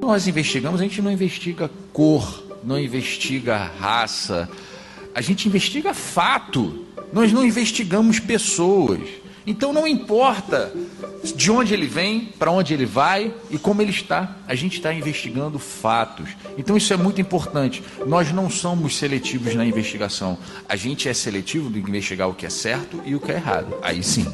Nós investigamos, a gente não investiga cor, não investiga raça, a gente investiga fato. Nós não investigamos pessoas. Então não importa de onde ele vem, para onde ele vai e como ele está. A gente está investigando fatos. Então isso é muito importante. Nós não somos seletivos na investigação. A gente é seletivo de investigar o que é certo e o que é errado. Aí sim.